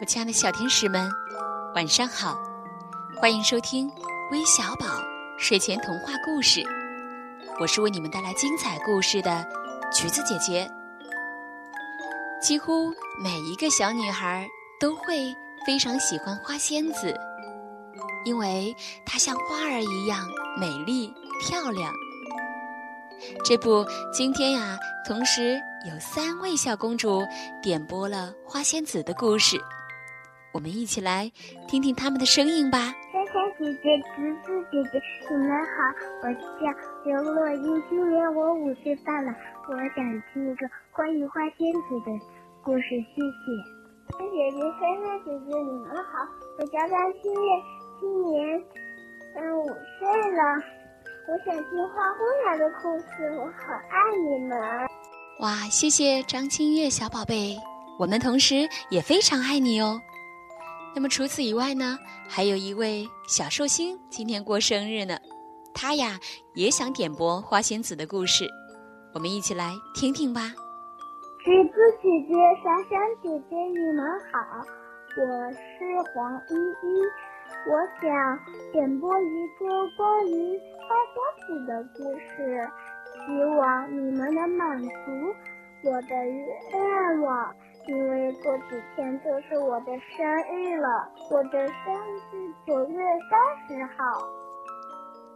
我亲爱的小天使们，晚上好！欢迎收听微小宝睡前童话故事，我是为你们带来精彩故事的橘子姐姐。几乎每一个小女孩都会非常喜欢花仙子，因为它像花儿一样美丽漂亮。这不，今天呀，同时有三位小公主点播了花仙子的故事，我们一起来听听他们的声音吧。珊珊姐姐、橘子姐姐，你们好，我叫刘若英，今年我五岁半了，我想听一个关于花仙子的故事，谢谢。姐姐、珊珊姐姐，你们好，我叫张馨月，今年嗯五岁了。我想听花姑娘的故事，我好爱你们。哇，谢谢张清月小宝贝，我们同时也非常爱你哦。那么除此以外呢，还有一位小寿星今天过生日呢，他呀也想点播花仙子的故事，我们一起来听听吧。橘子姐姐、小小姐姐，你们好，我是黄依依。我想点播一个关于花仙子的故事，希望你们能满足我的愿望。因为过几天就是我的生日了，我的生日是九月三十号。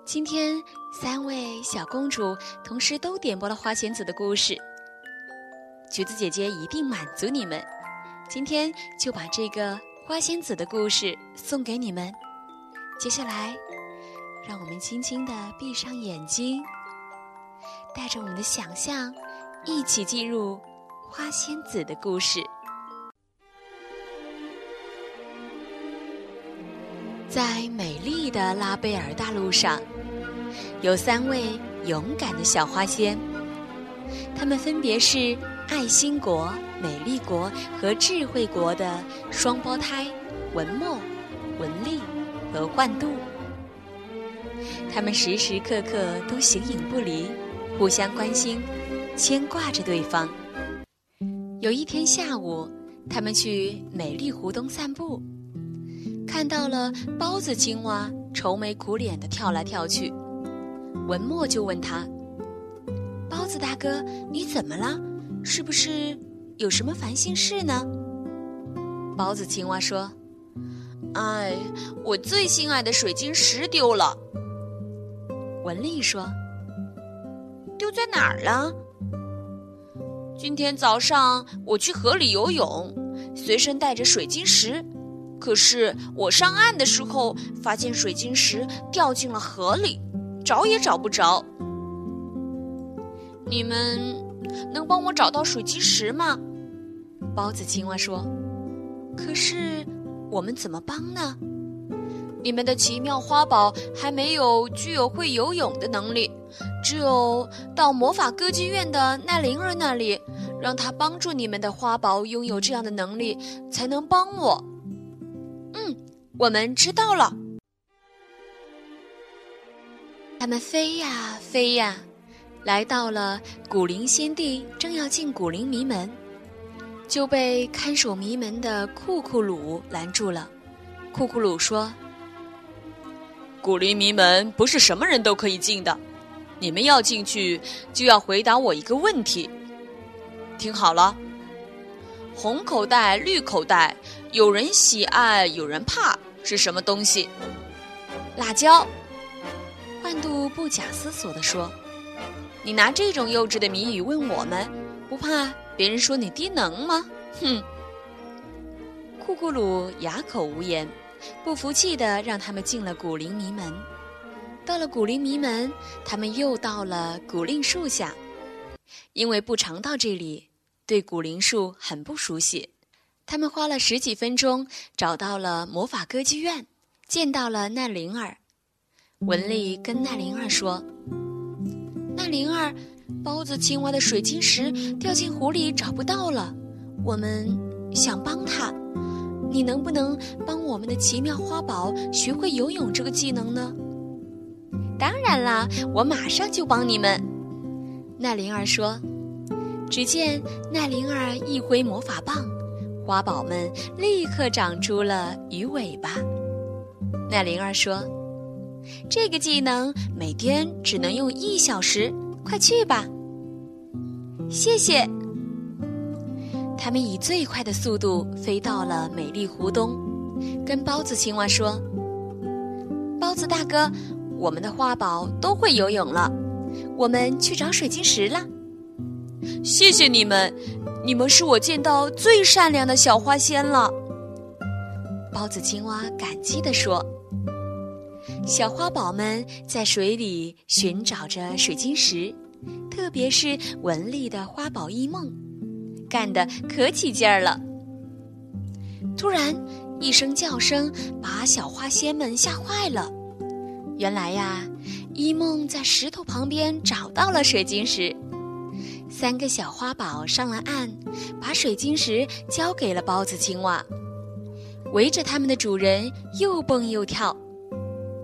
今天三位小公主同时都点播了花仙子的故事，橘子姐姐一定满足你们。今天就把这个。花仙子的故事送给你们。接下来，让我们轻轻地闭上眼睛，带着我们的想象，一起进入花仙子的故事。在美丽的拉贝尔大陆上，有三位勇敢的小花仙，他们分别是爱心国。美丽国和智慧国的双胞胎文墨、文丽和幻度，他们时时刻刻都形影不离，互相关心，牵挂着对方。有一天下午，他们去美丽湖东散步，看到了包子青蛙愁眉苦脸的跳来跳去，文墨就问他：“包子大哥，你怎么了？是不是？”有什么烦心事呢？包子青蛙说：“哎，我最心爱的水晶石丢了。”文丽说：“丢在哪儿了？”今天早上我去河里游泳，随身带着水晶石，可是我上岸的时候发现水晶石掉进了河里，找也找不着。你们能帮我找到水晶石吗？包子青蛙说：“可是我们怎么帮呢？你们的奇妙花宝还没有具有会游泳的能力，只有到魔法歌剧院的奈灵儿那里，让他帮助你们的花宝拥有这样的能力，才能帮我。”嗯，我们知道了。他们飞呀飞呀，来到了古灵仙地，正要进古灵迷门。就被看守迷门的库库鲁拦住了。库库鲁说：“古灵迷门不是什么人都可以进的，你们要进去就要回答我一个问题。听好了，红口袋、绿口袋，有人喜爱，有人怕，是什么东西？辣椒。”幻度不假思索地说：“你拿这种幼稚的谜语问我们，不怕？”别人说你低能吗？哼！库库鲁哑口无言，不服气的让他们进了古灵迷门。到了古灵迷门，他们又到了古令树下，因为不常到这里，对古灵树很不熟悉。他们花了十几分钟找到了魔法歌剧院，见到了奈灵儿。文丽跟奈灵儿说：“奈灵儿。”包子青蛙的水晶石掉进湖里找不到了，我们想帮他，你能不能帮我们的奇妙花宝学会游泳这个技能呢？当然啦，我马上就帮你们。奈灵儿说：“只见奈灵儿一挥魔法棒，花宝们立刻长出了鱼尾巴。奈灵儿说：“这个技能每天只能用一小时，快去吧。”谢谢。他们以最快的速度飞到了美丽湖东，跟包子青蛙说：“包子大哥，我们的花宝都会游泳了，我们去找水晶石了。”谢谢你们，你们是我见到最善良的小花仙了。包子青蛙感激地说。小花宝们在水里寻找着水晶石，特别是文丽的花宝一梦，干得可起劲儿了。突然，一声叫声把小花仙们吓坏了。原来呀，一梦在石头旁边找到了水晶石。三个小花宝上了岸，把水晶石交给了包子青蛙，围着他们的主人又蹦又跳。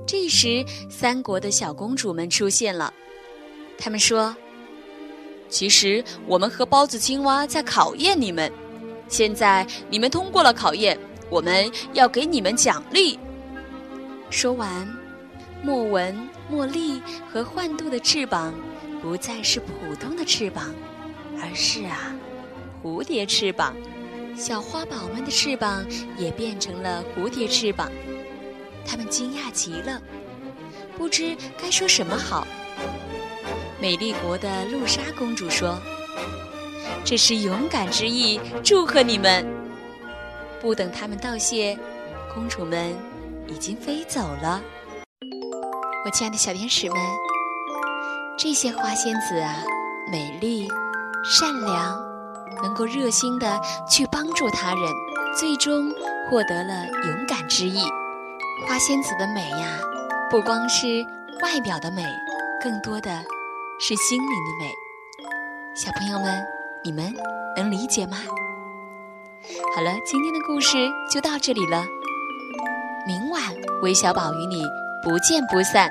这时，三国的小公主们出现了。他们说：“其实我们和包子青蛙在考验你们，现在你们通过了考验，我们要给你们奖励。”说完，莫文、茉莉和幻度的翅膀不再是普通的翅膀，而是啊，蝴蝶翅膀。小花宝们的翅膀也变成了蝴蝶翅膀。他们惊讶极了，不知该说什么好。美丽国的露莎公主说：“这是勇敢之意，祝贺你们！”不等他们道谢，公主们已经飞走了。我亲爱的小天使们，这些花仙子啊，美丽、善良，能够热心的去帮助他人，最终获得了勇敢之意。花仙子的美呀，不光是外表的美，更多的是心灵的美。小朋友们，你们能理解吗？好了，今天的故事就到这里了。明晚，韦小宝与你不见不散。